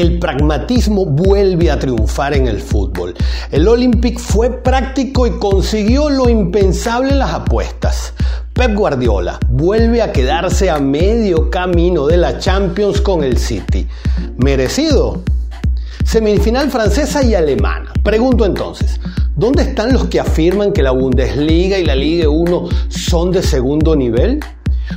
el pragmatismo vuelve a triunfar en el fútbol. El Olympic fue práctico y consiguió lo impensable en las apuestas. Pep Guardiola vuelve a quedarse a medio camino de la Champions con el City. ¿Merecido? Semifinal francesa y alemana. Pregunto entonces, ¿dónde están los que afirman que la Bundesliga y la Liga 1 son de segundo nivel?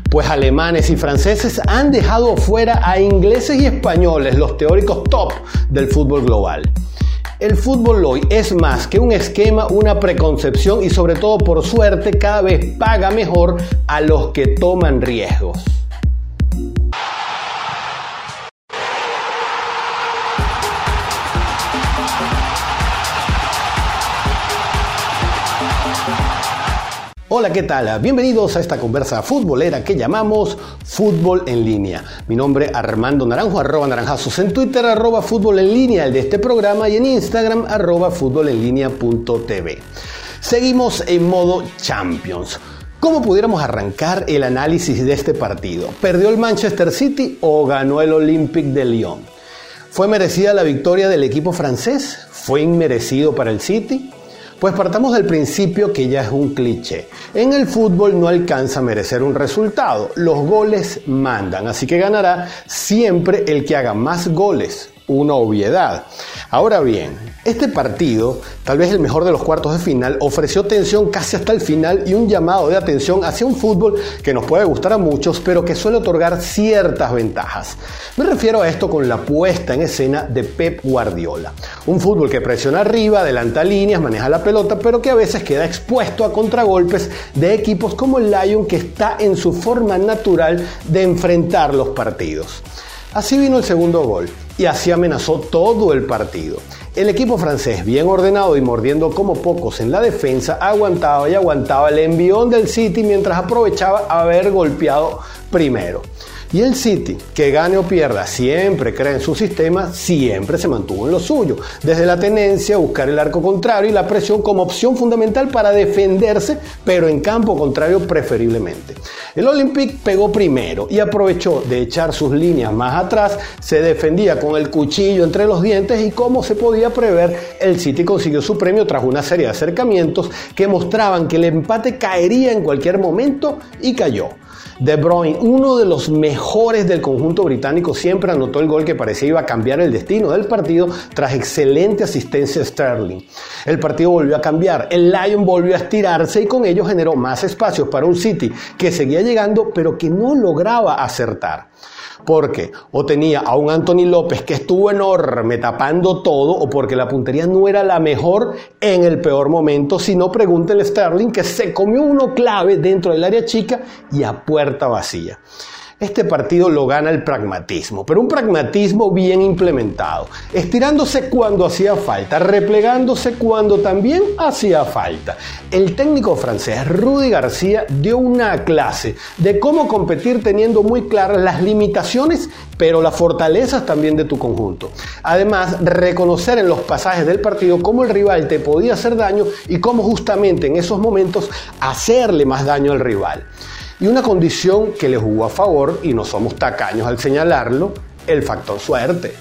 Pues alemanes y franceses han dejado fuera a ingleses y españoles, los teóricos top del fútbol global. El fútbol hoy es más que un esquema, una preconcepción y sobre todo por suerte cada vez paga mejor a los que toman riesgos. Hola, ¿qué tal? Bienvenidos a esta conversa futbolera que llamamos Fútbol en Línea. Mi nombre es Armando Naranjo, arroba naranjazos en Twitter, arroba fútbol en línea, el de este programa, y en Instagram, arroba fútbol en línea TV. Seguimos en modo Champions. ¿Cómo pudiéramos arrancar el análisis de este partido? ¿Perdió el Manchester City o ganó el Olympique de Lyon? ¿Fue merecida la victoria del equipo francés? ¿Fue inmerecido para el City? Pues partamos del principio que ya es un cliché. En el fútbol no alcanza a merecer un resultado, los goles mandan, así que ganará siempre el que haga más goles una obviedad. Ahora bien, este partido, tal vez el mejor de los cuartos de final, ofreció tensión casi hasta el final y un llamado de atención hacia un fútbol que nos puede gustar a muchos, pero que suele otorgar ciertas ventajas. Me refiero a esto con la puesta en escena de Pep Guardiola. Un fútbol que presiona arriba, adelanta líneas, maneja la pelota, pero que a veces queda expuesto a contragolpes de equipos como el Lion que está en su forma natural de enfrentar los partidos. Así vino el segundo gol y así amenazó todo el partido. El equipo francés, bien ordenado y mordiendo como pocos en la defensa, aguantaba y aguantaba el envión del City mientras aprovechaba haber golpeado primero. Y el City, que gane o pierda, siempre cree en su sistema, siempre se mantuvo en lo suyo. Desde la tenencia, buscar el arco contrario y la presión como opción fundamental para defenderse, pero en campo contrario preferiblemente. El Olympique pegó primero y aprovechó de echar sus líneas más atrás, se defendía con el cuchillo entre los dientes y como se podía prever, el City consiguió su premio tras una serie de acercamientos que mostraban que el empate caería en cualquier momento y cayó. De Bruyne, uno de los mejores del conjunto británico, siempre anotó el gol que parecía iba a cambiar el destino del partido tras excelente asistencia de Sterling. El partido volvió a cambiar, el Lion volvió a estirarse y con ello generó más espacios para un City que seguía llegando pero que no lograba acertar porque o tenía a un Anthony López que estuvo enorme tapando todo o porque la puntería no era la mejor en el peor momento, sino pregúntenle a Sterling que se comió uno clave dentro del área chica y a puerta vacía. Este partido lo gana el pragmatismo, pero un pragmatismo bien implementado, estirándose cuando hacía falta, replegándose cuando también hacía falta. El técnico francés Rudy García dio una clase de cómo competir teniendo muy claras las limitaciones, pero las fortalezas también de tu conjunto. Además, reconocer en los pasajes del partido cómo el rival te podía hacer daño y cómo justamente en esos momentos hacerle más daño al rival. Y una condición que le jugó a favor, y no somos tacaños al señalarlo, el factor suerte.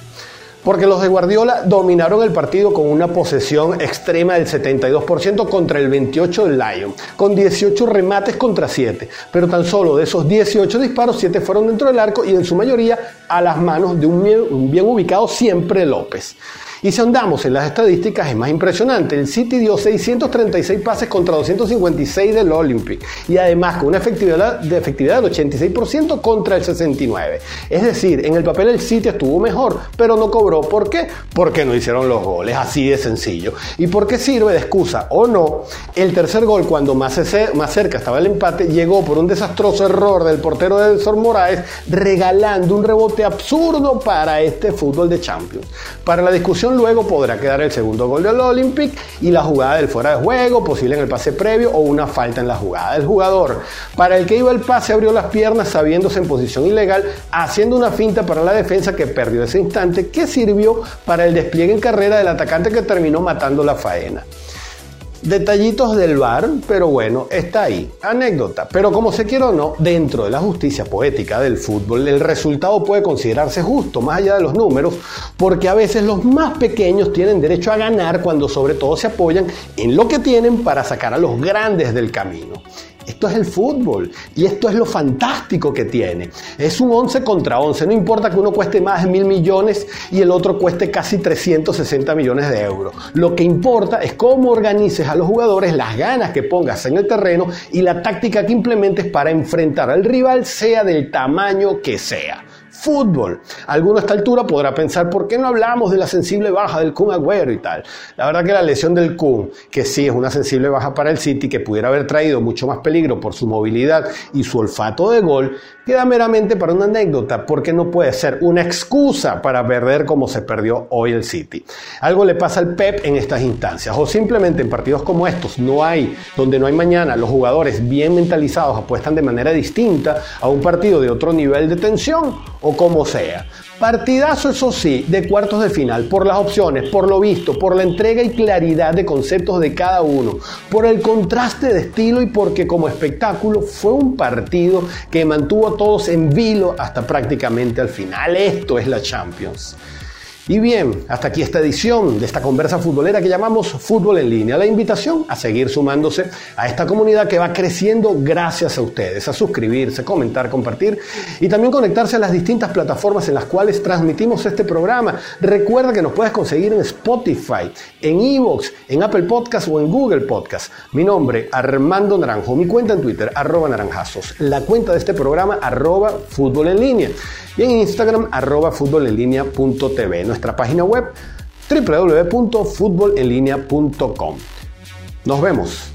Porque los de Guardiola dominaron el partido con una posesión extrema del 72% contra el 28% del Lion, con 18 remates contra 7. Pero tan solo de esos 18 disparos, 7 fueron dentro del arco y en su mayoría a las manos de un bien ubicado siempre López. Y si andamos en las estadísticas es más impresionante. El City dio 636 pases contra 256 del Olympic y además con una efectividad de efectividad del 86% contra el 69. Es decir, en el papel el City estuvo mejor, pero no cobró. ¿Por qué? Porque no hicieron los goles, así de sencillo. ¿Y por qué sirve de excusa o no? El tercer gol, cuando más, más cerca estaba el empate, llegó por un desastroso error del portero de Sor Moraes, regalando un rebote absurdo para este fútbol de Champions. Para la discusión luego podrá quedar el segundo gol del Olympic y la jugada del fuera de juego, posible en el pase previo o una falta en la jugada del jugador. Para el que iba el pase abrió las piernas sabiéndose en posición ilegal, haciendo una finta para la defensa que perdió ese instante, que sirvió para el despliegue en carrera del atacante que terminó matando la faena. Detallitos del bar, pero bueno, está ahí. Anécdota. Pero como se quiera o no, dentro de la justicia poética del fútbol, el resultado puede considerarse justo, más allá de los números, porque a veces los más pequeños tienen derecho a ganar cuando sobre todo se apoyan en lo que tienen para sacar a los grandes del camino. Esto es el fútbol y esto es lo fantástico que tiene. Es un 11 contra 11, no importa que uno cueste más de mil millones y el otro cueste casi 360 millones de euros. Lo que importa es cómo organices a los jugadores, las ganas que pongas en el terreno y la táctica que implementes para enfrentar al rival, sea del tamaño que sea fútbol. Alguno a esta altura podrá pensar, ¿por qué no hablamos de la sensible baja del Kun Agüero y tal? La verdad que la lesión del Kun, que sí es una sensible baja para el City, que pudiera haber traído mucho más peligro por su movilidad y su olfato de gol, queda meramente para una anécdota, porque no puede ser una excusa para perder como se perdió hoy el City. Algo le pasa al Pep en estas instancias, o simplemente en partidos como estos no hay, donde no hay mañana, los jugadores bien mentalizados apuestan de manera distinta a un partido de otro nivel de tensión, o como sea. Partidazo, eso sí, de cuartos de final, por las opciones, por lo visto, por la entrega y claridad de conceptos de cada uno, por el contraste de estilo y porque como espectáculo fue un partido que mantuvo a todos en vilo hasta prácticamente al final. Esto es la Champions. Y bien, hasta aquí esta edición de esta conversa futbolera que llamamos Fútbol en línea. La invitación a seguir sumándose a esta comunidad que va creciendo gracias a ustedes, a suscribirse, comentar, compartir y también conectarse a las distintas plataformas en las cuales transmitimos este programa. Recuerda que nos puedes conseguir en Spotify, en Evox, en Apple Podcast o en Google Podcast. Mi nombre, Armando Naranjo. Mi cuenta en Twitter, arroba naranjazos. La cuenta de este programa, arroba fútbol en línea y en Instagram arroba futbolenlinea.tv, nuestra página web www.futbolenlinea.com. Nos vemos.